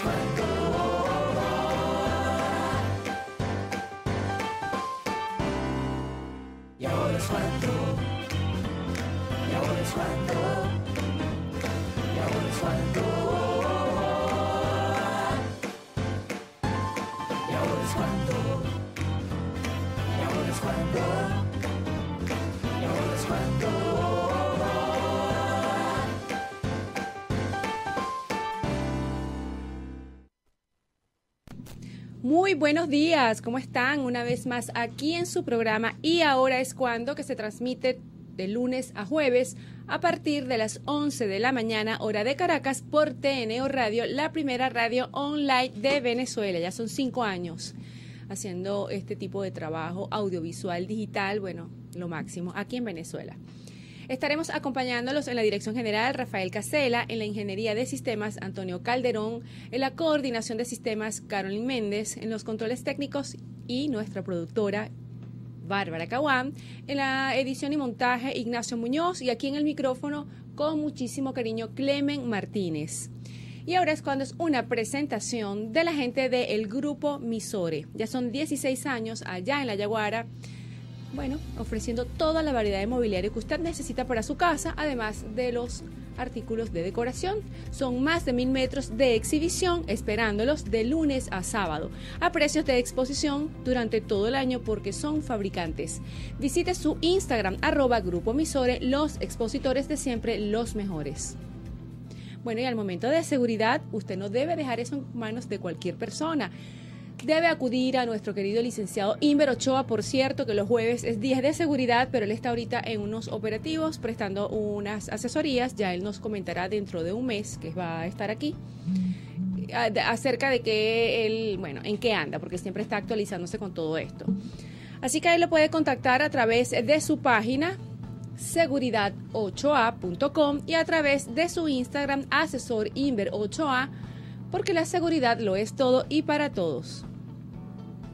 cuando. Y ahora es cuando. Muy buenos días, ¿cómo están? Una vez más aquí en su programa y ahora es cuando que se transmite de lunes a jueves a partir de las 11 de la mañana hora de Caracas por TNO Radio, la primera radio online de Venezuela. Ya son cinco años haciendo este tipo de trabajo audiovisual digital, bueno, lo máximo aquí en Venezuela. Estaremos acompañándolos en la dirección general Rafael Casela, en la ingeniería de sistemas Antonio Calderón, en la coordinación de sistemas Carolyn Méndez, en los controles técnicos y nuestra productora Bárbara Caguán, en la edición y montaje Ignacio Muñoz y aquí en el micrófono con muchísimo cariño Clemen Martínez. Y ahora es cuando es una presentación de la gente del grupo Misore. Ya son 16 años allá en La Yaguara bueno, ofreciendo toda la variedad de mobiliario que usted necesita para su casa, además de los artículos de decoración. Son más de mil metros de exhibición esperándolos de lunes a sábado, a precios de exposición durante todo el año porque son fabricantes. Visite su Instagram, arroba Grupo Misore, los expositores de siempre, los mejores. Bueno, y al momento de seguridad, usted no debe dejar eso en manos de cualquier persona debe acudir a nuestro querido licenciado Inver Ochoa, por cierto, que los jueves es día de seguridad, pero él está ahorita en unos operativos prestando unas asesorías, ya él nos comentará dentro de un mes que va a estar aquí acerca de que él, bueno, en qué anda, porque siempre está actualizándose con todo esto. Así que él lo puede contactar a través de su página seguridad8a.com y a través de su Instagram asesor Inver 8a porque la seguridad lo es todo y para todos.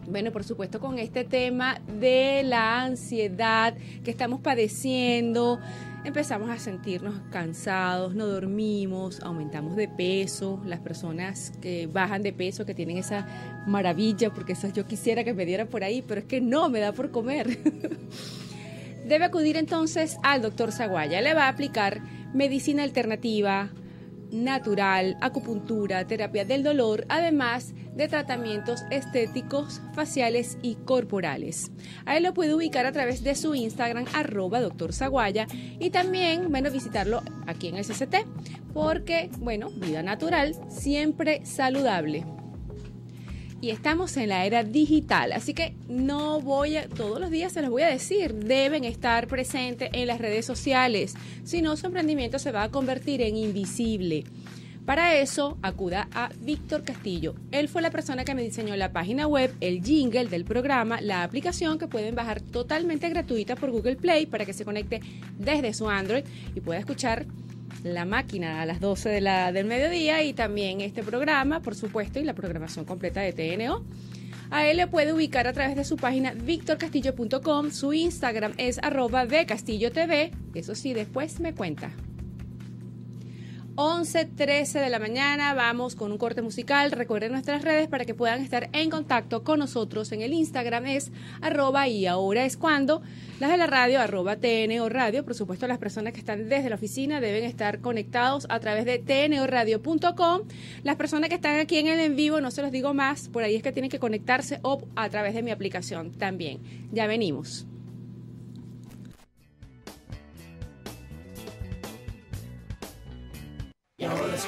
Bueno, por supuesto, con este tema de la ansiedad que estamos padeciendo, empezamos a sentirnos cansados, no dormimos, aumentamos de peso. Las personas que bajan de peso, que tienen esa maravilla, porque esas yo quisiera que me diera por ahí, pero es que no me da por comer. Debe acudir entonces al doctor Zaguaya. Le va a aplicar medicina alternativa, natural, acupuntura, terapia del dolor, además de tratamientos estéticos, faciales y corporales. A él lo puede ubicar a través de su Instagram, arroba doctor Zaguaya, y también, bueno, visitarlo aquí en el CCT, porque, bueno, vida natural, siempre saludable y estamos en la era digital, así que no voy a, todos los días se los voy a decir, deben estar presentes en las redes sociales, si no su emprendimiento se va a convertir en invisible. Para eso, acuda a Víctor Castillo. Él fue la persona que me diseñó la página web, el jingle del programa, la aplicación que pueden bajar totalmente gratuita por Google Play para que se conecte desde su Android y pueda escuchar la máquina a las 12 de la, del mediodía y también este programa, por supuesto, y la programación completa de TNO. A él le puede ubicar a través de su página victorcastillo.com, su Instagram es arroba TV, eso sí, después me cuenta. 11.13 de la mañana. Vamos con un corte musical. Recuerden nuestras redes para que puedan estar en contacto con nosotros. En el Instagram es arroba y ahora es cuando. Las de la radio, arroba TNO Radio. Por supuesto, las personas que están desde la oficina deben estar conectados a través de tnoradio.com. Las personas que están aquí en el en vivo, no se los digo más, por ahí es que tienen que conectarse o a través de mi aplicación también. Ya venimos. Y ahora es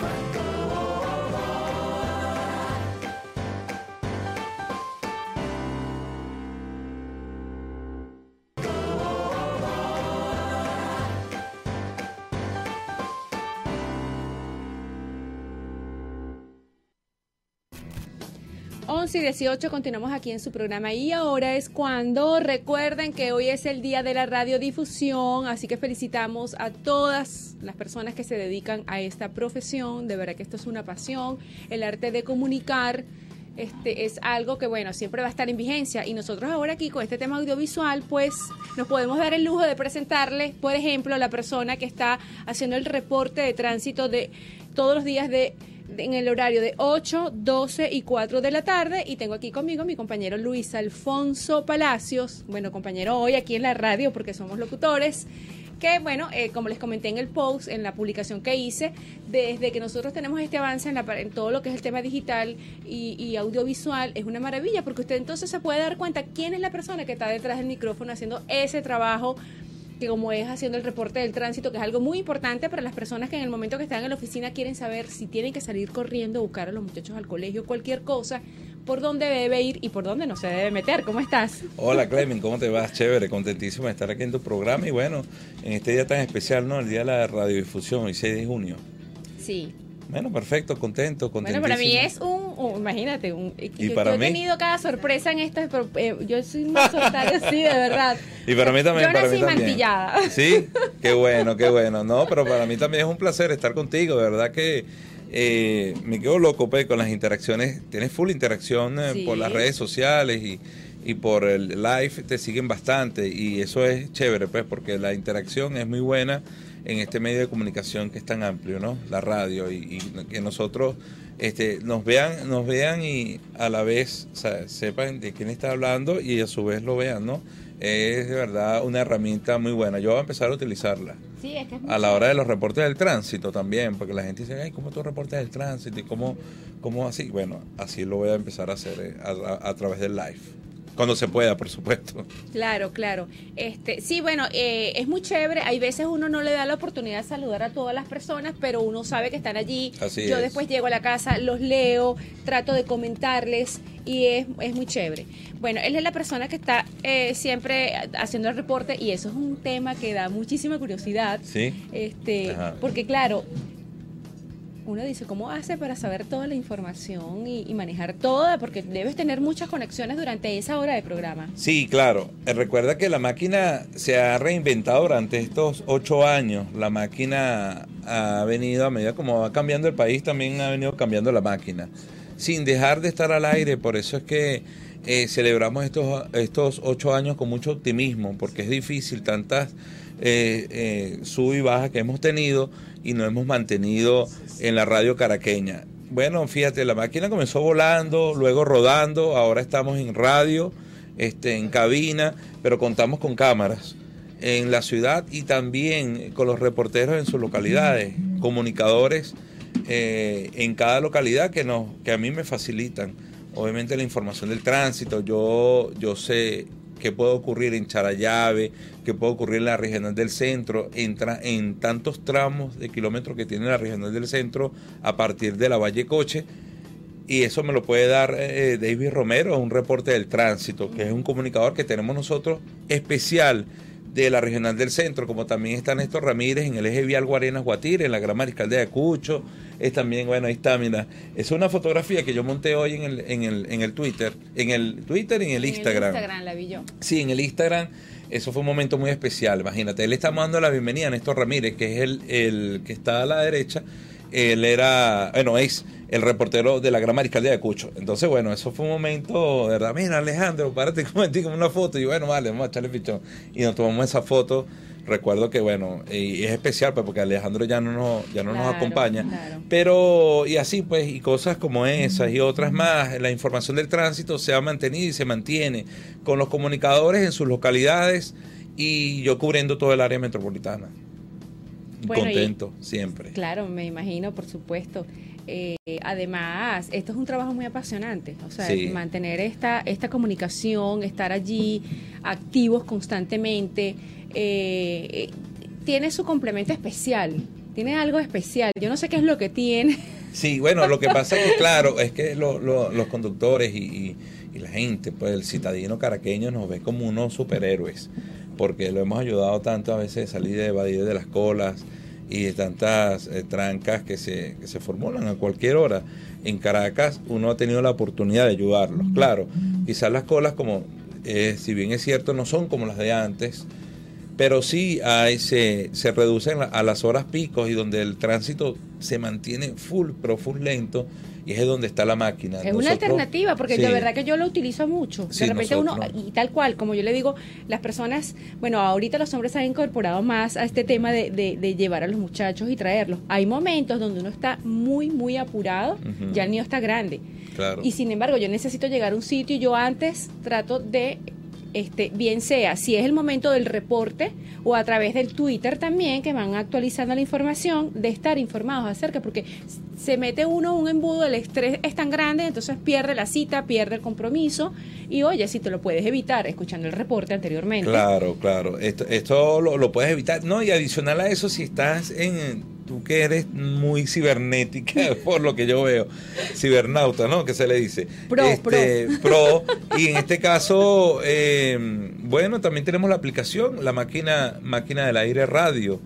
y 18 continuamos aquí en su programa. Y ahora es cuando recuerden que hoy es el día de la radiodifusión, así que felicitamos a todas las personas que se dedican a esta profesión, de verdad que esto es una pasión, el arte de comunicar. Este es algo que bueno, siempre va a estar en vigencia. Y nosotros ahora aquí con este tema audiovisual, pues nos podemos dar el lujo de presentarle, por ejemplo, la persona que está haciendo el reporte de tránsito de todos los días de en el horario de 8, 12 y 4 de la tarde. Y tengo aquí conmigo mi compañero Luis Alfonso Palacios, bueno, compañero hoy aquí en la radio porque somos locutores que bueno, eh, como les comenté en el post, en la publicación que hice, desde que nosotros tenemos este avance en, la, en todo lo que es el tema digital y, y, audiovisual, es una maravilla, porque usted entonces se puede dar cuenta quién es la persona que está detrás del micrófono haciendo ese trabajo que como es haciendo el reporte del tránsito, que es algo muy importante para las personas que en el momento que están en la oficina quieren saber si tienen que salir corriendo a buscar a los muchachos al colegio, cualquier cosa, por dónde debe ir y por dónde no se debe meter. ¿Cómo estás? Hola Clemen, ¿cómo te vas? Chévere, contentísimo de estar aquí en tu programa y bueno, en este día tan especial, ¿no? El día de la radiodifusión, el 6 de junio. Sí. Bueno, perfecto, contento, contento. Bueno, para mí es un, un imagínate, un, y yo, para yo he tenido cada sorpresa en pero eh, yo soy muy solitario, sí, de verdad. Y para mí también. Yo para nací mí también. mantillada. Sí, qué bueno, qué bueno. No, pero para mí también es un placer estar contigo, de verdad que eh, me quedo loco pues, con las interacciones. Tienes full interacción eh, Sí. por las redes sociales y, y por el live, te siguen bastante y eso es chévere, pues, porque la interacción es muy buena en este medio de comunicación que es tan amplio, ¿no? La radio y, y que nosotros este, nos vean, nos vean y a la vez o sea, sepan de quién está hablando y a su vez lo vean, ¿no? Es de verdad una herramienta muy buena. Yo voy a empezar a utilizarla Sí, es que es a la hora de los reportes del tránsito también, porque la gente dice, ay, ¿cómo tú reportas el tránsito? ¿Y cómo, cómo así? Bueno, así lo voy a empezar a hacer eh, a, a- a través del live. Cuando se pueda, por supuesto. Claro, claro. Este, sí, bueno, eh, es muy chévere. Hay veces uno no le da la oportunidad de saludar a todas las personas, pero uno sabe que están allí. Así Yo es. después llego a la casa, los leo, trato de comentarles y es, es muy chévere. Bueno, él es la persona que está eh, siempre haciendo el reporte y eso es un tema que da muchísima curiosidad. ¿Sí? Este, Ajá. porque claro, uno dice, ¿cómo hace para saber toda la información y, manejar toda? Porque debes tener muchas conexiones durante esa hora de programa. Sí, claro. Eh, Recuerda que la máquina se ha reinventado durante estos ocho años. La máquina ha venido, a medida como va cambiando el país, también ha venido cambiando la máquina. Sin dejar de estar al aire, por eso es que eh, celebramos estos, estos ocho años con mucho optimismo, porque es difícil tantas eh, eh, sub y bajas que hemos tenido y no hemos mantenido en la radio caraqueña. Bueno, fíjate, la máquina comenzó volando, luego rodando, ahora estamos en radio, este, en cabina, pero contamos con cámaras en la ciudad y también con los reporteros en sus localidades, comunicadores eh, en cada localidad que, nos, que a mí me facilitan. Obviamente la información del tránsito, yo, yo sé qué puede ocurrir en Charallave, qué puede ocurrir en la regional del centro, en, tra- en tantos tramos de kilómetros que tiene la regional del centro a partir de la Valle Coche. Y eso me lo puede dar eh, David Romero, un reporte del tránsito, que es un comunicador que tenemos nosotros especial de la regional del centro, como también está Néstor Ramírez en el eje vial Guarenas Guatire, en la Gran Mariscal de Ayacucho, es también, bueno, ahí está, mira, es una fotografía que yo monté hoy en el, en el, en el Twitter, en el Twitter y en el Instagram. En el Instagram la vi yo. Sí, en el Instagram, eso fue un momento muy especial. Imagínate, él está dando la bienvenida a Néstor Ramírez, que es el, el que está a la derecha. Él era, bueno, es el reportero de la Gran Mariscal de Ayacucho. Entonces, bueno, eso fue un momento, de verdad, mira, Alejandro, párate momentico, una foto. Y bueno, vale, vamos a echarle pichón. Y nos tomamos esa foto. Recuerdo que, bueno, y es especial, pues, porque Alejandro ya no nos, ya no nos acompaña. claro. Pero, y así pues, y cosas como esas y otras más, la información del tránsito se ha mantenido y se mantiene con los comunicadores en sus localidades y yo cubriendo todo el área metropolitana. Bueno, y- Contento, siempre. Claro, me imagino, por supuesto. Eh, además, esto es un trabajo muy apasionante, o sea, Sí. mantener esta, esta comunicación, estar allí activos constantemente, eh, eh, tiene su complemento especial, tiene algo especial. Yo no sé qué es lo que tiene. Sí, bueno, lo que pasa es que, claro, es que lo- lo- los conductores y, y- y la gente, pues el citadino caraqueño nos ve como unos superhéroes, porque lo hemos ayudado tanto a veces a salir de evadir de las colas y de tantas eh, trancas que se, que se formulan a cualquier hora. En Caracas uno ha tenido la oportunidad de ayudarlos. Claro, quizás las colas, como eh, si bien es cierto, no son como las de antes, pero sí hay, se, se reducen a las horas picos y donde el tránsito se mantiene full, pero full lento y es donde está la máquina. Es una alternativa, porque Sí. de verdad que yo lo utilizo mucho. Sí, de repente uno, y tal cual, como yo le digo, las personas, bueno, ahorita los hombres se han incorporado más a este tema de, de- de llevar a los muchachos y traerlos. Hay momentos donde uno está muy, muy apurado, ya el niño está grande. Claro. Y sin embargo, yo necesito llegar a un sitio y yo antes trato de, este, bien sea, si es el momento del reporte o a través del Twitter también, que van actualizando la información, de estar informados acerca, porque se mete uno un embudo, el estrés es tan grande, entonces pierde la cita, pierde el compromiso. Y oye, si te lo puedes evitar escuchando el reporte anteriormente. Claro, claro. Esto, esto lo, lo puedes evitar. No, y adicional a eso, si estás en. Tú que eres muy cibernética, por lo que yo veo. Cibernauta, ¿no? Que se le dice. Pro, Este, pro. Y en este caso, eh, bueno, también tenemos la aplicación, la máquina, máquina del aire radio.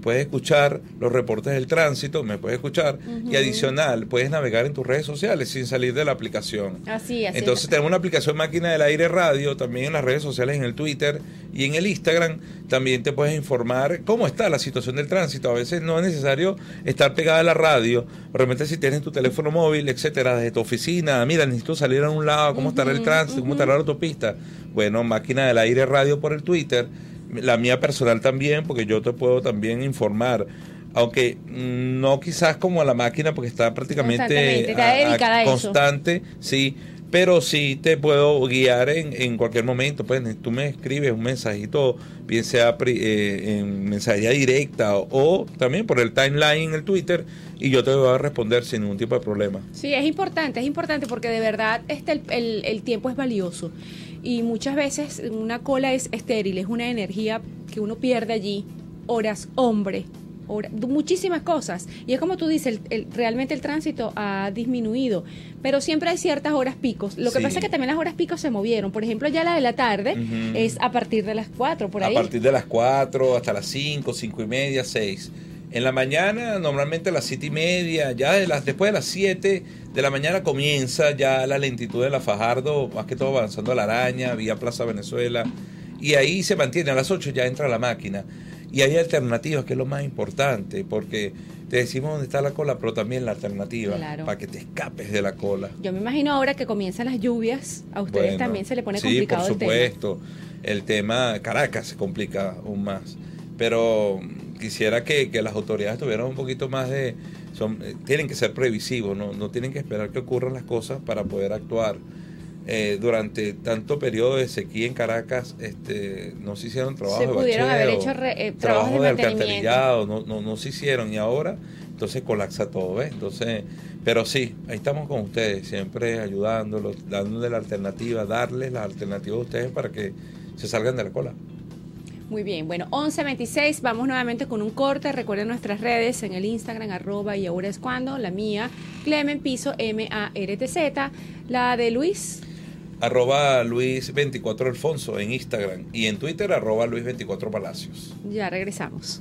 Puedes escuchar los reportes del tránsito, me puedes escuchar. Y adicional, puedes navegar en tus redes sociales sin salir de la aplicación. Así, así. Entonces tenemos una aplicación máquina del aire radio, también en las redes sociales, en el Twitter y en el Instagram. También te puedes informar cómo está la situación del tránsito. A veces no es necesario estar pegada a la radio. Realmente si tienes tu teléfono móvil, etcétera, desde tu oficina, mira, necesito salir a un lado, cómo estará el tránsito, cómo estará la autopista. Bueno, máquina del aire radio por el Twitter. La mía personal también, porque yo te puedo también informar. Aunque no quizás como la máquina, porque está prácticamente a constante, sí, pero sí te puedo guiar en, en cualquier momento. Pues tú me escribes un mensajito, bien sea eh, en mensajería directa o, también por el timeline en el Twitter y yo te voy a responder sin ningún tipo de problema. Sí, es importante, es importante porque de verdad este, el, el- tiempo es valioso y muchas veces una cola es estéril, es una energía que uno pierde allí, horas, hombre, muchísimas cosas. Y es como tú dices, el- el- realmente el tránsito ha disminuido, pero siempre hay ciertas horas picos. Lo que Sí. pasa es que también las horas picos se movieron. Por ejemplo, ya la de la tarde es a partir de las 4, por ahí. A partir de las 4 hasta las 5, 5 y media, 6. En la mañana, normalmente a las 7 y media, ya de las, después de las 7 de la mañana comienza ya la lentitud de la Fajardo, más que todo avanzando a la araña, vía Plaza Venezuela. Y ahí se mantiene, a las 8 ya entra la máquina. Y hay alternativas, que es lo más importante, porque te decimos dónde está la cola, pero también la alternativa, Claro. para que te escapes de la cola. Yo me imagino ahora que comienzan las lluvias, a ustedes Bueno, también se le pone sí, complicado por el tema. supuesto. El tema Caracas se complica aún más. Pero quisiera que, que las autoridades tuvieran un poquito más de... Son, eh, tienen que ser previsivos, ¿no? no tienen que esperar que ocurran las cosas para poder actuar. Eh, durante tanto periodo de sequía en Caracas este, no se hicieron trabajos Se de pudieron haber hecho re- eh, trabajos trabajos de alcantarillado, no, no, no se hicieron y ahora entonces colapsa todo, ¿ves? Entonces, pero sí, ahí estamos con ustedes, siempre ayudándolos, dándoles la alternativa, darles la alternativa a ustedes para que se salgan de la cola. Muy bien, bueno, 11.26, vamos nuevamente con un corte. Recuerden nuestras redes en el Instagram, arroba y ahora es cuando, la mía, Clemen Piso, M-A-R-T-Z, la de Luis. Arroba Luis24 Alfonso en Instagram y en Twitter arroba Luis24 Palacios. Ya regresamos.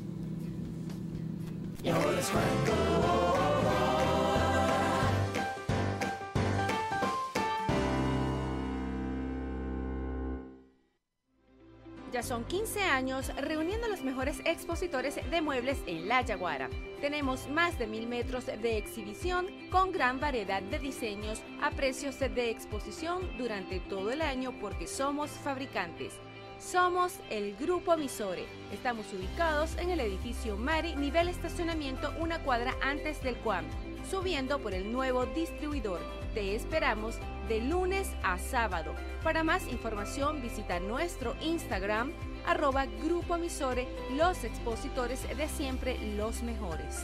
Son 15 años reuniendo a los mejores expositores de muebles en La Yaguara. Tenemos más de mil metros de exhibición con gran variedad de diseños a precios de exposición durante todo el año porque somos fabricantes. Somos el Grupo Misore. Estamos ubicados en el edificio Mari, nivel estacionamiento, una cuadra antes del CUAM, subiendo por el nuevo distribuidor. Te esperamos de lunes a sábado. Para más información visita nuestro Instagram, arroba Grupo Misore, los expositores de siempre, los mejores.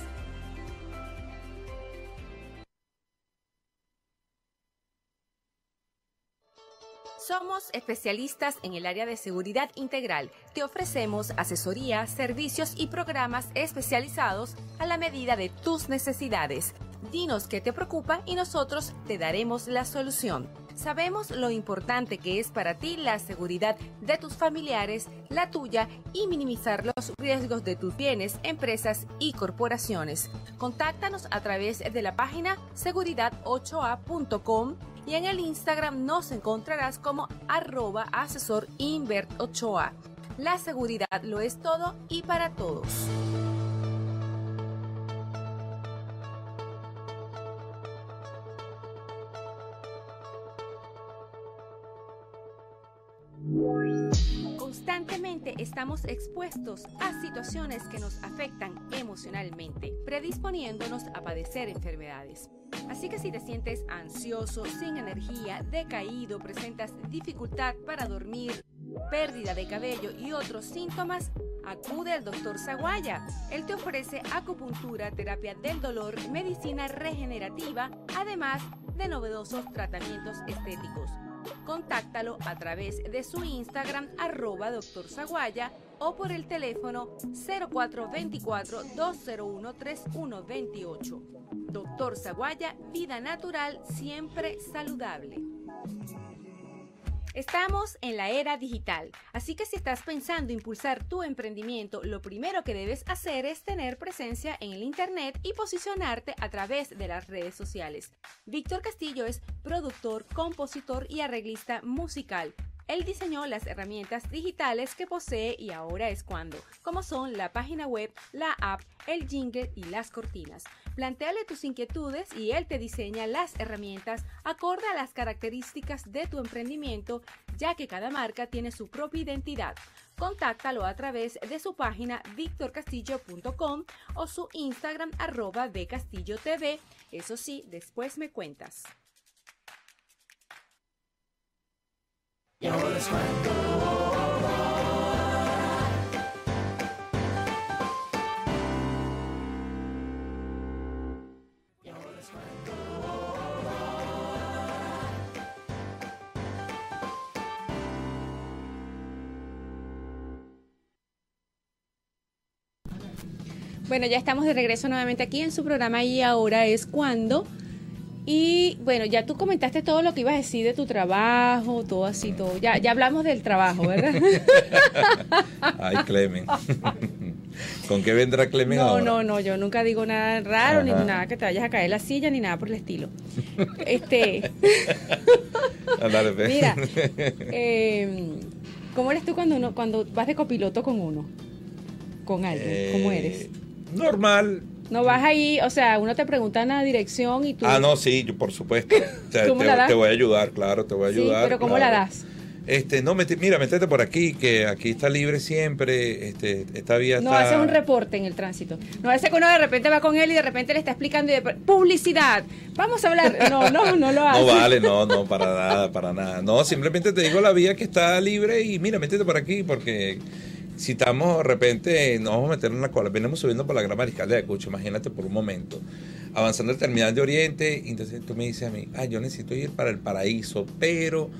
Somos especialistas en el área de seguridad integral. Te ofrecemos asesoría, servicios y programas especializados a la medida de tus necesidades. Dinos qué te preocupa y nosotros te daremos la solución. Sabemos lo importante que es para ti la seguridad de tus familiares, la tuya y minimizar los riesgos de tus bienes, empresas y corporaciones. Contáctanos a través de la página seguridad8a.com y en el Instagram nos encontrarás como arroba asesor Invert 8A. La seguridad lo es todo y para todos. Estamos expuestos a situaciones que nos afectan emocionalmente, predisponiéndonos a padecer enfermedades. Así que si te sientes ansioso, sin energía, decaído, presentas dificultad para dormir, pérdida de cabello y otros síntomas, acude al doctor Zaguaya. Él te ofrece acupuntura, terapia del dolor, medicina regenerativa, además de novedosos tratamientos estéticos. Contáctalo a través de su Instagram arroba doctor o por el teléfono 0424-201-3128. Doctor Zaguaya, vida natural, siempre saludable. Estamos en la era digital, así que si estás pensando impulsar tu emprendimiento, lo primero que debes hacer es tener presencia en el Internet y posicionarte a través de las redes sociales. Víctor Castillo es productor, compositor y arreglista musical. Él diseñó las herramientas digitales que posee y ahora es cuando, como son la página web, la app, el jingle y las cortinas. Plantéale tus inquietudes y él te diseña las herramientas acorde a las características de tu emprendimiento, ya que cada marca tiene su propia identidad. Contáctalo a través de su página victorcastillo.com o su Instagram arroba de TV. Eso sí, después me cuentas. Y ahora. Bueno, ya estamos de regreso nuevamente aquí en su programa y ahora es cuando. Y bueno, ya tú comentaste todo lo que ibas a decir de tu trabajo, todo así, todo. Ya, ya hablamos del trabajo, ¿verdad? Ay, Clemen. ¿Con qué vendrá Clemen No, ahora? no, no, yo nunca digo nada raro, ni nada que te vayas a caer la silla, ni nada por el estilo. Este, mira, eh, ¿cómo eres tú cuando uno, cuando vas de copiloto con uno? Con alguien, ¿cómo Eh, eres? Normal. No vas ahí, o sea, uno te pregunta una dirección y tú... Ah, no, sí, yo por supuesto. O sea, ¿Cómo te, la das? te voy a ayudar, claro, te voy a Sí, ayudar. pero ¿cómo claro. la das? Este, no, mete- mira, métete por aquí, que aquí está libre siempre, este, esta vía No haces un reporte en el tránsito. No hace que uno de repente va con él y de repente le está explicando y de- publicidad. Vamos a hablar. No, no, no lo hace. No vale, no, no, para nada, para nada. No, simplemente te digo la vía que está libre y mira, métete por aquí porque si estamos de repente, nos vamos a meter en una cola. Venimos subiendo por la Gran Mariscal de Ayacucho, imagínate por un momento. Avanzando el terminal de Oriente, y entonces tú me dices a mí, ah, yo necesito ir para el paraíso, pero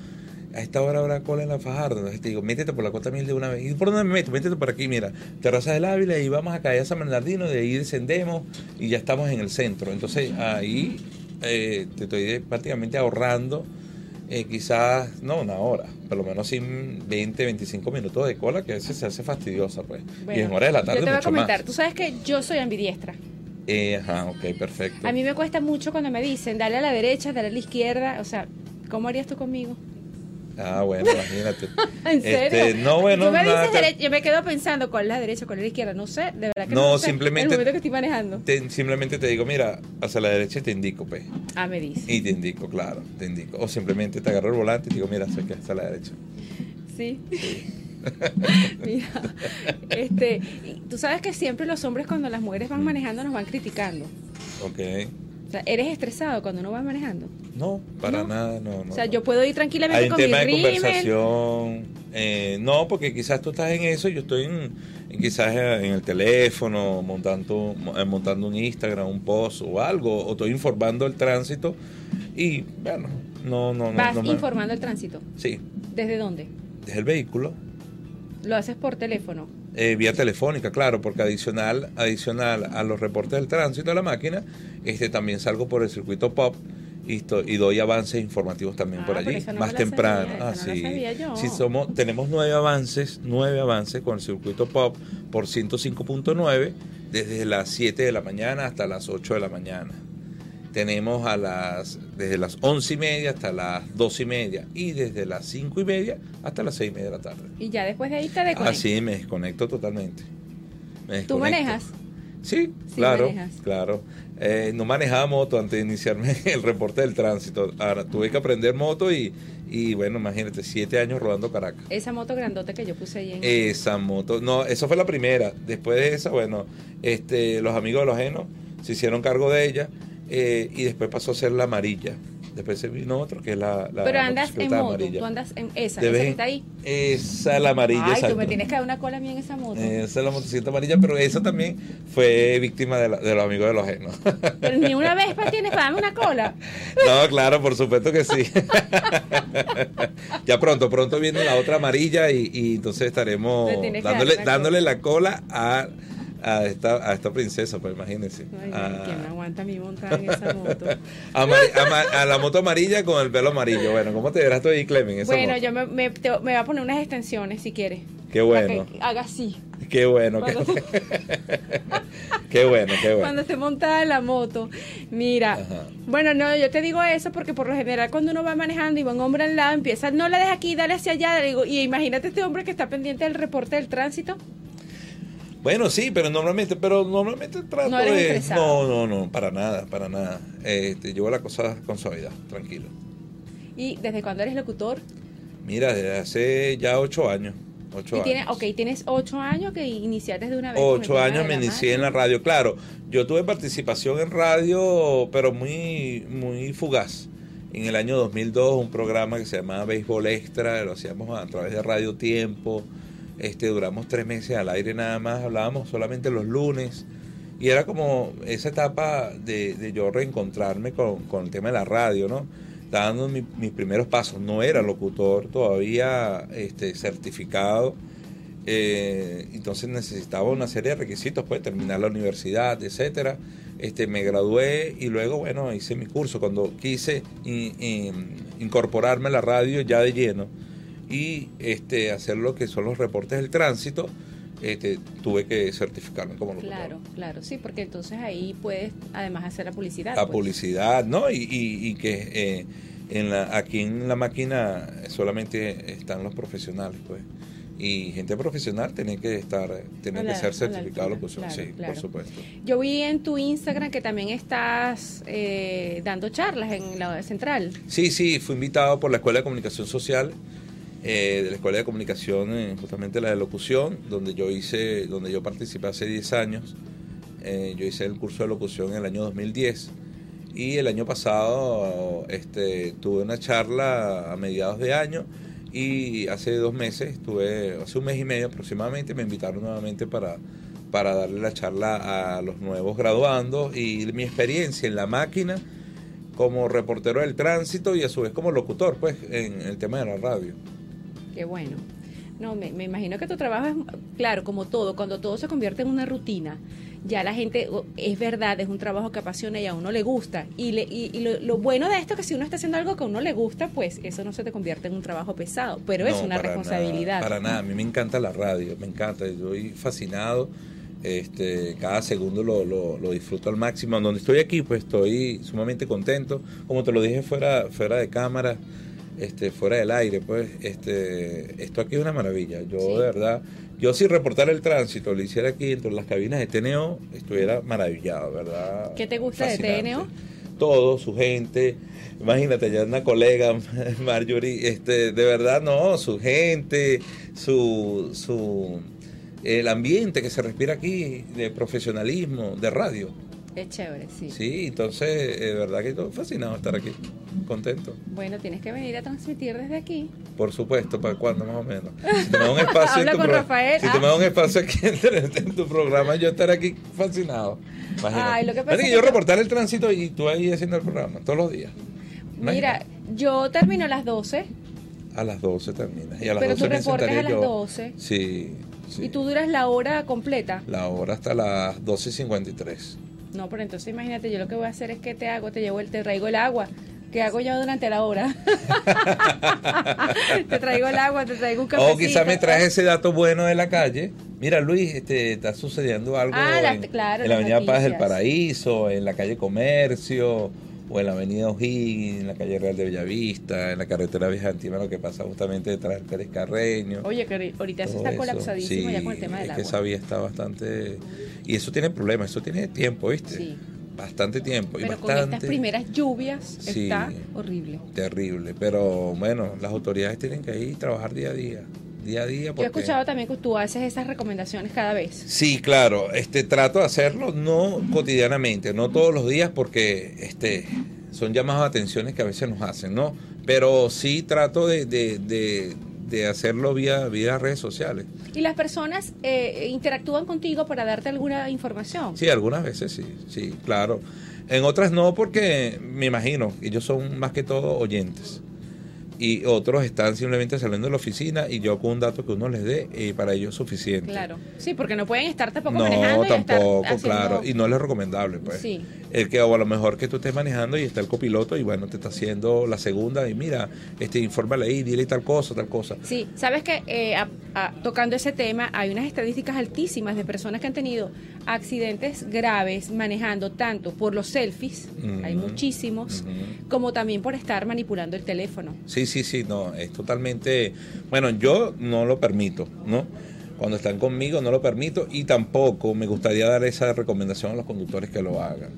a esta hora habrá cola en la Fajardo. Entonces te digo, métete por la Cota Mil de una vez. ¿Y por dónde me meto? Métete por aquí, mira, Terraza del Ávila y vamos a caer a San Bernardino, de ahí descendemos y ya estamos en el centro. Entonces ahí eh, te estoy prácticamente ahorrando eh, quizás, no una hora, por lo menos sin 20, 25 minutos de cola, que a veces se hace fastidiosa, pues. y Bueno, en horas de la tarde Yo te voy a mucho comentar. más. Tú sabes que yo soy ambidiestra. Eh, ajá, ok, perfecto. A mí me cuesta mucho cuando me dicen, dale a la derecha, dale a la izquierda. O sea, ¿cómo harías tú conmigo? Ah, bueno, imagínate. ¿En serio? Este, no, bueno, Tú me dices yo me quedo pensando cuál es la derecha, cuál es la izquierda. No sé, de verdad que No, no, sé. simplemente- En el momento que estoy manejando. te- simplemente te digo, mira, hacia la derecha te indico, pues. Ah, me dice. Y te indico, claro, te indico. O simplemente te agarro el volante y te digo, mira, hacia, hacia la derecha. Sí. Mira, este, tú sabes que siempre los hombres cuando las mujeres van manejando nos van criticando. Ok. O sea, eres estresado cuando no vas manejando. No, para No. nada, no. no o sea, yo puedo ir tranquilamente Hay un con mi tema de rímel. conversación. eh, no, porque quizás tú estás en eso, yo estoy en, en quizás eh, en el teléfono, montando, mo- eh, montando un Instagram, un post o algo, o estoy informando el tránsito y bueno, no, no, no. Vas no me- informando el tránsito. Sí, ¿Desde dónde? desde el vehículo, Lo haces por teléfono. eh, vía telefónica, claro, porque adicional, adicional a los reportes del tránsito de la máquina, este también salgo por el circuito pop y, y doy avances informativos también Ah, por allí, no más temprano. sabía, Ah, esa no sí. sabía yo. Sí, somos, tenemos nueve avances, nueve avances con el circuito pop por 105.9 desde las 7 de la mañana hasta las 8 de la mañana. Tenemos a las desde las 11 y media hasta las 12 y media y desde las 5 y media hasta las 6 y media de la tarde. Y ya después de ahí te desconectas. Ah, sí, me desconecto totalmente. Me ¿Tú desconecto. manejas? Sí, Sí claro, manejas. claro. Eh, no manejaba moto antes de iniciarme el reporte del tránsito. Ahora tuve que aprender moto y, y bueno, imagínate, siete años rodando Caracas. Esa moto grandota que yo puse ahí en... Esa moto, no, eso fue la primera. Después de esa, bueno, este, los amigos de los ajenos se hicieron cargo de ella eh, y después pasó a ser la amarilla. Después se vino otro que es la, la Pero andas en moto, amarilla. tú andas en esa, esa que está ahí. Esa es la amarilla, Ay, tú me tienes que dar una cola a mí en esa moto. Esa es la motocicleta amarilla, pero esa también fue víctima de, la- de los amigos de los ajenos. Pero ni una vez para tienes para darme una cola. No, claro, por supuesto que sí. ya pronto, pronto viene la otra amarilla y, y entonces estaremos dándole, dándole la cola a, a, esta, a esta princesa, pues imagínense. Ay, A, ¿quién aguanta mí montada en esa moto? a la moto amarilla con el pelo amarillo. Bueno, ¿cómo te verás tú ahí, Clemen? Bueno, moto? yo me, me, te- me voy a poner unas extensiones si quieres. Qué bueno, que haga así. qué bueno, qué, bueno, qué bueno. cuando esté montada en la moto. Mira, Ajá. bueno, no, yo te digo eso porque por lo general cuando uno va manejando y va un hombre al lado, empieza, no la dejes aquí, dale hacia allá. Le digo, y imagínate este hombre que está pendiente del reporte del tránsito. Bueno, sí, pero normalmente, pero normalmente trato No de... No, no, no, para nada, para nada. Este, llevo la cosa con suavidad, tranquilo. ¿Y desde cuándo eres locutor? Mira, desde hace ya ocho años. Ocho y años. ok, tienes ocho años que iniciaste de una vez. Ocho años me inicié en la radio. Claro, yo tuve participación en radio, pero muy, muy fugaz. En el año 2002, un programa que se llamaba Béisbol Extra, lo hacíamos a través de Radio Tiempo. Este, duramos tres meses al aire nada más, hablábamos solamente los lunes. Y era como esa etapa de, de yo reencontrarme con, con el tema de la radio, ¿no? Estaba dando mi- mis primeros pasos. No era locutor todavía este, certificado. Eh, entonces necesitaba una serie de requisitos, pues terminar la universidad, etcétera. Este, me gradué y luego, bueno, hice mi curso. Cuando quise in- in- incorporarme a la radio ya de lleno y este, hacer lo que son los reportes del tránsito, este, tuve que certificarme como locutor. Claro, claro, sí, porque entonces ahí puedes además hacer la publicidad. La pues. publicidad, ¿no? Y, y- y que eh, en la, aquí en la máquina solamente están los profesionales, pues. Y gente profesional tiene que estar, tiene que ser certificado claro, sí, claro. por supuesto. Yo vi en tu Instagram que también estás eh, dando charlas en la central. Sí, sí, fui invitado por la Escuela de Comunicación Social, eh, de la Escuela de Comunicación, eh, justamente la de locución, donde yo hice, donde yo participé hace 10 años. Eh, yo hice el curso de locución en el año 2010 y el año pasado este, tuve una charla a mediados de año y hace dos meses, tuve, hace un mes y medio aproximadamente, me invitaron nuevamente para, para darle la charla a los nuevos graduandos y mi experiencia en la máquina como reportero del tránsito y a su vez como locutor, pues, en el tema de la radio. Qué bueno. No, me, me imagino que tu trabajo es, claro, como todo, cuando todo se convierte en una rutina, ya la gente, es verdad, es un trabajo que apasiona y a uno le gusta. Y, le, y, y lo, lo bueno de esto es que si uno está haciendo algo que a uno le gusta, pues eso no se te convierte en un trabajo pesado, pero es una para responsabilidad. nada, para nada, a mí me encanta la radio, me encanta, estoy fascinado. Este, cada segundo lo, lo, lo disfruto al máximo. Donde estoy aquí, pues estoy sumamente contento. Como te lo dije fuera, fuera de cámara, este, fuera del aire, pues, este, esto aquí es una maravilla. Yo Sí. de verdad, yo si reportar el tránsito lo hiciera aquí entre las cabinas de TNO, estuviera maravillado, ¿verdad? ¿Qué te gusta de. TNO? todo, su gente. Imagínate, ya una colega, Marjorie, este, de verdad, no, su gente, su, su, el ambiente que se respira aquí de profesionalismo, de radio. Es chévere, sí. Sí, entonces, de verdad que estoy fascinado estar aquí, contento. Bueno, tienes que venir a transmitir desde aquí. Por supuesto, ¿para cuándo más o menos? Si te me da un espacio, en Habla tu con Rafael, si ah. te me da un espacio aquí en, en tu programa, yo estaré aquí fascinado. Imagínate. Ay, lo que pasa es yo que- reportar el tránsito y tú ahí haciendo el programa todos los días. Mira, yo termino a las 12 A las 12 terminas. Y a las Pero 12 tu me reporte es a las yo. 12. Sí, sí. y tú duras la hora completa. La hora hasta las 12.53. No, pero entonces imagínate, yo lo que voy a hacer es que te hago, te llevo el, te traigo el agua. ¿Qué hago yo durante la hora? te traigo el agua, te traigo un cafecito. O quizás me traes ese dato bueno de la calle. Mira, Luis, este, está sucediendo algo Ah, las- en, claro, en la Avenida Paz del. Paraíso, en la calle Comercio, o en la avenida O'Higgins, en la calle Real de Bellavista, en la carretera Vijantina, lo que pasa justamente detrás del Pérez Carreño. Oye, que ahorita todo está eso. colapsadísimo Sí, ya con el tema del es agua. que esa vía está bastante... Y eso tiene problemas, eso tiene tiempo, ¿viste? Sí. Bastante tiempo. y Pero con estas primeras lluvias Sí. está horrible. Terrible, pero bueno, las autoridades tienen que ir y trabajar día a día, día a día. Yo he Porque... escuchado también que tú haces esas recomendaciones cada vez. Sí, claro, este trato de hacerlo no cotidianamente, no todos los días porque este son llamadas atenciones que a veces nos hacen, ¿no? Pero sí trato de, de, de, de hacerlo vía, vía redes sociales. Y las personas eh, interactúan contigo para darte alguna información. Sí, algunas veces sí, sí, claro. En otras no porque me imagino, ellos son más que todo oyentes. Y otros están simplemente saliendo de la oficina y yo con un dato que uno les dé, y para ellos es suficiente. Claro. Sí, porque no pueden estar tampoco No, manejando y estar tampoco, haciendo- claro. Y no es recomendable, pues. Sí. El que o a lo mejor que tú estés manejando y está el copiloto y bueno, te está haciendo la segunda y mira, este infórmale ahí, dile tal cosa, tal cosa. Sí, sabes que eh, a- a- tocando ese tema hay unas estadísticas altísimas de personas que han tenido accidentes graves manejando tanto por los selfies, hay muchísimos, como también por estar manipulando el teléfono. Sí, sí, sí, no, es totalmente, bueno, yo no lo permito, ¿no? Cuando están conmigo no lo permito y tampoco me gustaría dar esa recomendación a los conductores que lo hagan.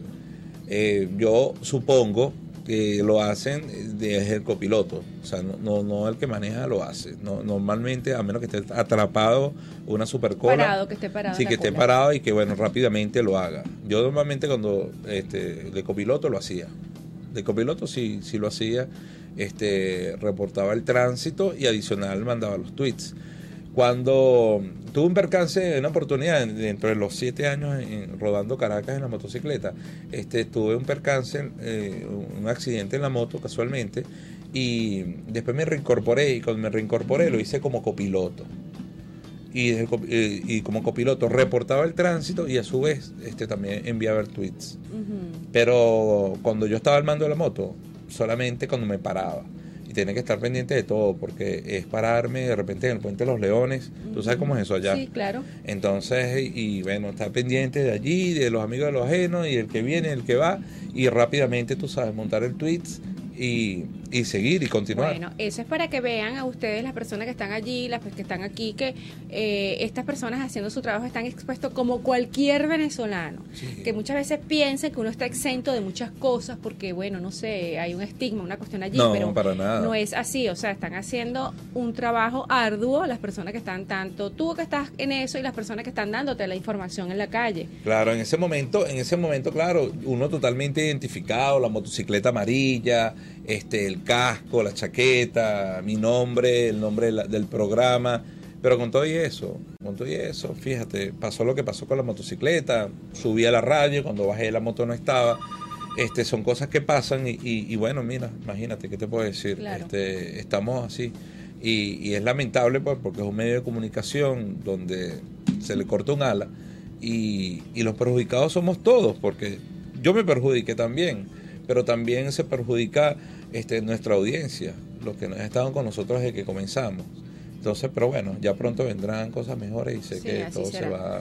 Eh, yo supongo que lo hacen desde el copiloto, o sea, no, no, no el que maneja lo hace. No, normalmente, a menos que esté atrapado una supercola. Parado, que esté parado Sí, que esté cola. parado y que, bueno, rápidamente lo haga. Yo normalmente cuando este, de copiloto lo hacía. De copiloto sí, sí lo hacía. Este, reportaba el tránsito y adicional mandaba los tweets. Cuando tuve un percance, una oportunidad dentro de los siete años en- rodando Caracas en la motocicleta, este, tuve un percance, eh, un accidente en la moto casualmente y después me reincorporé y cuando me reincorporé lo hice como copiloto y, eh, y como copiloto reportaba el tránsito y a su vez este también enviaba tweets. Ujú. Pero cuando yo estaba al mando de la moto, solamente cuando me paraba. Y tenía que estar pendiente de todo, porque es pararme de repente en el Puente de los Leones. ¿Tú sabes cómo es eso allá? Sí, claro. Entonces, y, y bueno, estar pendiente de allí, de los amigos de los ajenos, y el que viene, el que va, y rápidamente, tú sabes, montar el tweets y, y seguir y continuar. Bueno, eso es para que vean a ustedes, las personas que están allí, las que están aquí, que eh, estas personas haciendo su trabajo están expuestos como cualquier venezolano. Sí. Que muchas veces piensan que uno está exento de muchas cosas porque, bueno, no sé, hay un estigma, una cuestión allí, No, pero para nada. no es así. O sea, están haciendo un trabajo arduo las personas que están tanto, tú que estás en eso y las personas que están dándote la información en la calle. Claro, en ese momento, en ese momento, claro, uno totalmente identificado, la motocicleta amarilla, este, el casco, la chaqueta, mi nombre, el nombre del programa, pero con todo y eso, con todo y eso, fíjate, pasó lo que pasó con la motocicleta, subí a la radio, cuando bajé la moto no estaba, este, son cosas que pasan y, y- y bueno, mira, imagínate, ¿qué te puedo decir? Claro. Este, estamos así. Y, y es lamentable pues, porque es un medio de comunicación donde se le corta un ala y, y los perjudicados somos todos, porque yo me perjudiqué también, pero también se perjudica este, nuestra audiencia, los que no han estado con nosotros desde que comenzamos. Entonces, pero bueno, ya pronto vendrán cosas mejores y sé Sí, que todo será. se va a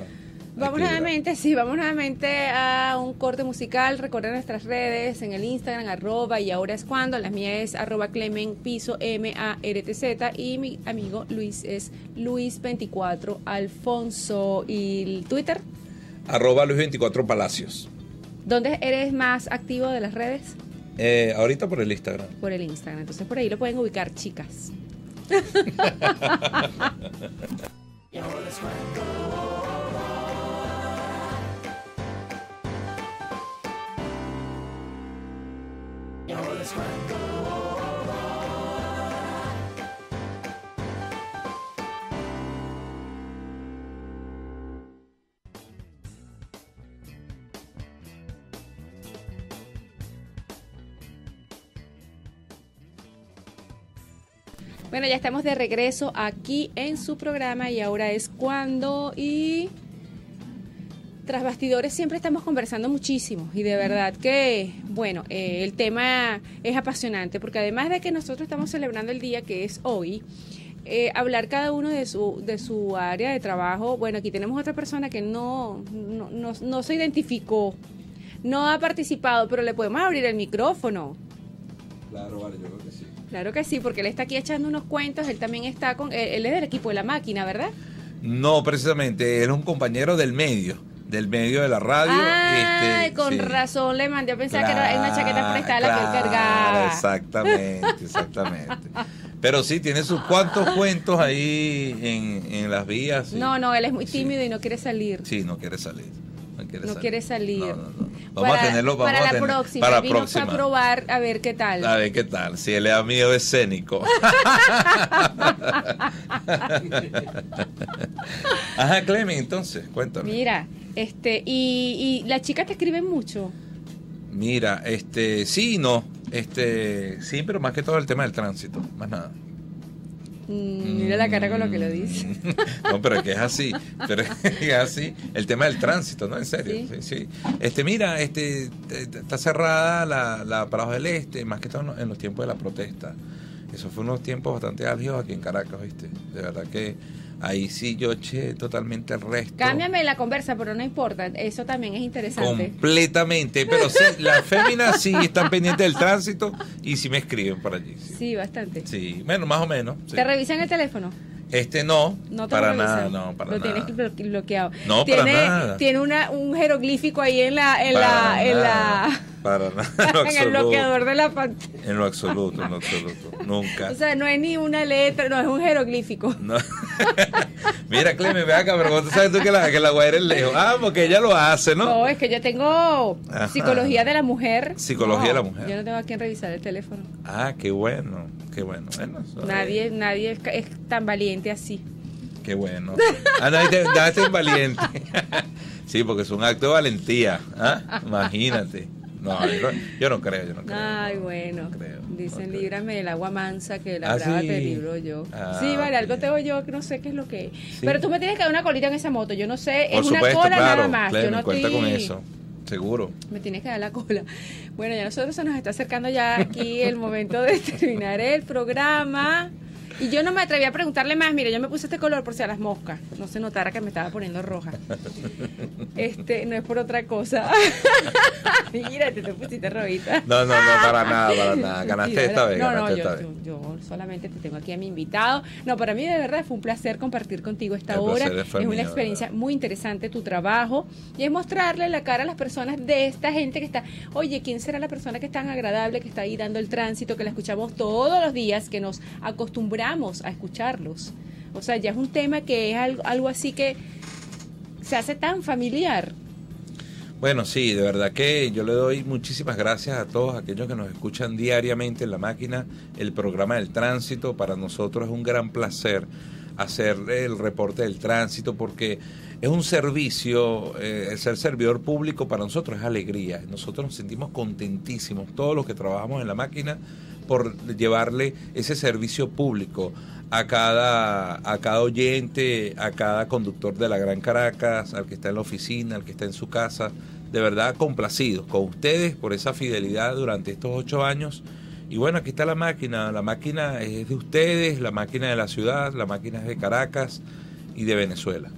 Vamos equilibrar. nuevamente, sí, vamos nuevamente a un corte musical. Recuerden nuestras redes en el Instagram, arroba y ahora es cuando. La mía es arroba Clemen Piso M A R T Z y mi amigo Luis es Luis24 Alfonso. ¿Y el Twitter? Arroba Luis 24 Palacios. ¿Dónde eres más activo de las redes? Eh, ahorita por el Instagram. Por el Instagram. Entonces por ahí lo pueden ubicar, chicas. Bueno, ya estamos de regreso aquí en su programa y ahora es cuando y tras bastidores siempre estamos conversando muchísimo y de verdad que, bueno, eh, el tema es apasionante porque además de que nosotros estamos celebrando el día que es hoy, eh, hablar cada uno de su, de su área de trabajo, bueno, aquí tenemos otra persona que no, no, no, no se identificó no ha participado, pero le podemos abrir el micrófono. Claro que sí, porque él está aquí echando unos cuentos, él también está con, él, él es del equipo de la máquina, ¿verdad? No, precisamente, él es un compañero del medio, del medio de la radio. Ah, este, con sí. razón le mandé a pensar que era una chaqueta prestada la que él Claro, cargaba. Exactamente, exactamente. Pero sí, tiene sus cuantos cuentos ahí en, en las vías. sí. No, no, él es muy Sí. tímido y no quiere salir. Sí, no quiere salir. No quiere No salir. quiere salir. No, no, no. Vamos para, a tenerlo, vamos para a la tener- próxima, Para la próxima. a probar a ver qué tal. A ver qué tal, si él le da miedo escénico. Ajá, Clemen, entonces, cuéntame. Mira, este, y, y las chicas te escriben mucho. Mira, este, sí y no. Este, sí, pero más que todo el tema del tránsito, más nada. Mm, mira la cara con lo que lo dice. No, pero es que es así. Pero es así. El tema del tránsito, ¿no? En serio. Sí. Sí, sí. Este, mira, este, está cerrada la, la del Este, más que todo en los- en los tiempos de la protesta. Eso fue unos tiempos bastante álgidos aquí en Caracas, ¿viste? De verdad que ahí sí yo eché totalmente el resto. Cámbiame la conversa, pero no importa. Eso también es interesante. Completamente, pero sí, las féminas sí están pendientes del tránsito y sí me escriben por allí. Sí, Sí, bastante. Sí, bueno, más o menos. sí. ¿Te revisan el teléfono? Este no, No para nada, no, para Lo nada. tienes blo- bloqueado. No, para tiene, nada. Tiene una, un jeroglífico ahí en la, en Para la, en nada, la, Para nada, en el bloqueador de la pantalla. En lo absoluto, en lo absoluto. Nunca. O sea, no es ni una letra, no, es un jeroglífico. No. Mira, Clemen, ve acá, pero ¿cómo tú sabes tú que la, que la guaira es lejos? Ah, porque ella lo hace, ¿no? No, es que yo tengo Ajá. psicología de la mujer. Psicología de la mujer. Yo no tengo a quien revisar el teléfono. Ah, qué bueno, qué bueno. Nadie, nadie es, es tan valiente así. Qué bueno. Ah, te, te es valiente. Sí, porque es un acto de valentía. ¿ah? Imagínate. No, yo no, yo no creo, yo no creo. Ay, bueno. No creo, Dicen, no líbrame del agua mansa que la Ah, brava sí. te libro yo. Ah, sí, vale, algo tengo yo que no sé qué es lo que es. Sí. Pero tú me tienes que dar una colita en esa moto. Yo no sé, Por es una cola claro. nada más. Yo no cuenta estoy- con eso. Seguro. Me tienes que dar la cola. Bueno, ya nosotros se nos está acercando ya aquí el momento de terminar el programa. Y yo no me atreví a preguntarle más. Mire, yo me puse este color por si a las moscas. No se notara que me estaba poniendo roja. Este, no es por otra cosa. Mira, te, te pusiste rojita. No, no, no, para nada, para nada. Ganaste Sí, esta vez, No, no, yo, esta vez. yo- yo solamente te tengo aquí a mi invitado. No, para mí de verdad fue un placer compartir contigo esta El hora. es una experiencia verdad. muy interesante tu trabajo y es mostrarle la cara a las personas de esta gente que está, oye, ¿quién será la persona que es tan agradable, que está ahí dando el tránsito, que la escuchamos todos los días, que nos acostumbramos a escucharlos? O sea, ya es un tema que es algo, algo así que se hace tan familiar. Bueno, sí, de verdad que yo le doy muchísimas gracias a todos aquellos que nos escuchan diariamente en la máquina, el programa del tránsito. Para nosotros es un gran placer hacer el reporte del tránsito porque es un servicio, eh, ser servidor público para nosotros es alegría. Nosotros nos sentimos contentísimos, todos los que trabajamos en la máquina, por llevarle ese servicio público a cada, a cada oyente, a cada conductor de la Gran Caracas, al que está en la oficina, al que está en su casa. De verdad, complacidos con ustedes por esa fidelidad durante estos ocho años. Y bueno, aquí está la máquina. La máquina es de ustedes, la máquina de la ciudad, la máquina es de Caracas y de Venezuela.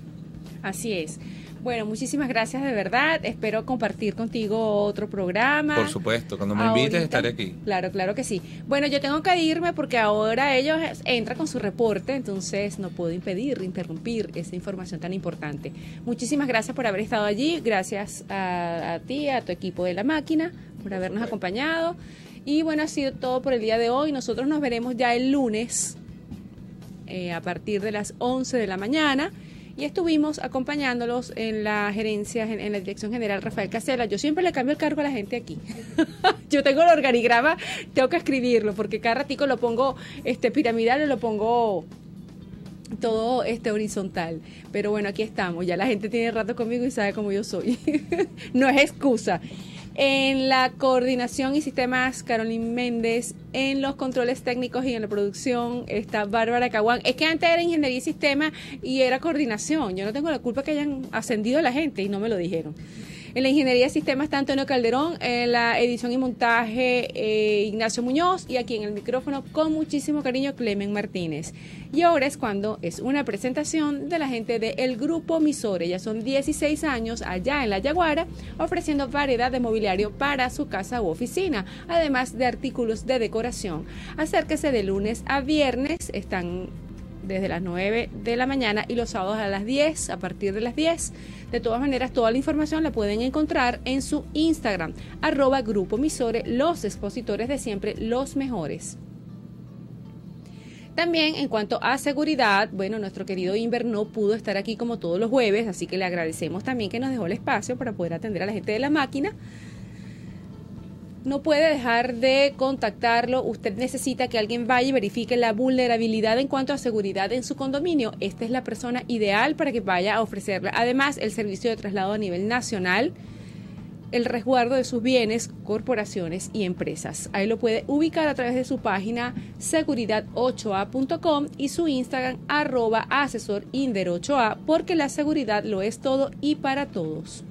Así es. Bueno, muchísimas gracias de verdad. Espero compartir contigo otro programa. Por supuesto, cuando me invites estaré aquí. Claro, claro que sí. Bueno, yo tengo que irme porque ahora ellos entran con su reporte, entonces no puedo impedir, interrumpir esa información tan importante. Muchísimas gracias por haber estado allí, gracias a, a ti, a tu equipo de la máquina, por habernos acompañado. Y bueno, ha sido todo por el día de hoy. Nosotros nos veremos ya el lunes eh, a partir de las 11 de la mañana y estuvimos acompañándolos en la gerencia, en, la dirección general Rafael Casela. Yo siempre le cambio el cargo a la gente aquí. Yo tengo el organigrama, tengo que escribirlo porque cada ratico lo pongo este piramidal y lo pongo todo este horizontal. Pero bueno, aquí estamos. Ya la gente tiene rato conmigo y sabe cómo yo soy. no es excusa. En la coordinación y sistemas, Carolyn Méndez. En los controles técnicos y en la producción está Bárbara Caguán. Es que antes era ingeniería y sistema y era coordinación. Yo no tengo la culpa que hayan ascendido a la gente y no me lo dijeron. En la ingeniería de sistemas está Antonio Calderón, en la edición y montaje eh, Ignacio Muñoz y aquí en el micrófono con muchísimo cariño Clemen Martínez. Y ahora es cuando es una presentación de la gente del Grupo Misore. Ya son 16 años allá en La Yaguara ofreciendo variedad de mobiliario para su casa u oficina, además de artículos de decoración. Acérquese de lunes a viernes, están desde las 9 de la mañana y los sábados a las 10, a partir de las 10. De todas maneras, toda la información la pueden encontrar en su Instagram, arroba Grupo Misore, los expositores de siempre, los mejores. También en cuanto a seguridad, bueno, nuestro querido Inver no pudo estar aquí como todos los jueves, así que le agradecemos también que nos dejó el espacio para poder atender a la gente de la máquina no puede dejar de contactarlo. Usted necesita que alguien vaya y verifique la vulnerabilidad en cuanto a seguridad en su condominio. Esta es la persona ideal para que vaya a ofrecerle. Además, el servicio de traslado a nivel nacional, el resguardo de sus bienes, corporaciones y empresas. Ahí lo puede ubicar a través de su página seguridad8a.com y su Instagram arroba asesor 8a porque la seguridad lo es todo y para todos.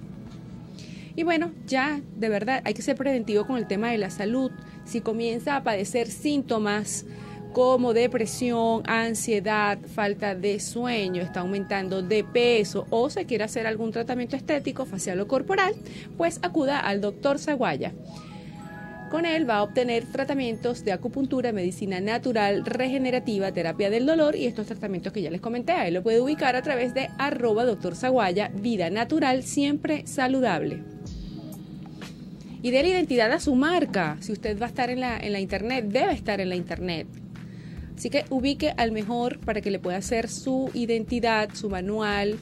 Y bueno, ya de verdad hay que ser preventivo con el tema de la salud. Si comienza a padecer síntomas como depresión, ansiedad, falta de sueño, está aumentando de peso o se quiere hacer algún tratamiento estético, facial o corporal, pues acuda al doctor Zaguaya. Con él va a obtener tratamientos de acupuntura, medicina natural, regenerativa, terapia del dolor y estos tratamientos que ya les comenté. Ahí lo puede ubicar a través de arroba doctor Zaguaya, vida natural, siempre saludable y dé la identidad a su marca. Si usted va a estar en la, en la internet, debe estar en la internet. Así que ubique al mejor para que le pueda hacer su identidad, su manual,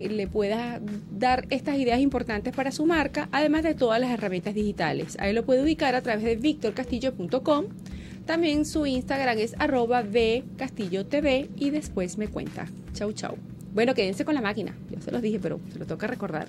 le pueda dar estas ideas importantes para su marca, además de todas las herramientas digitales. Ahí lo puede ubicar a través de victorcastillo.com. También su Instagram es arroba y después me cuenta. Chau, chau. Bueno, quédense con la máquina. Yo se los dije, pero se lo toca recordar.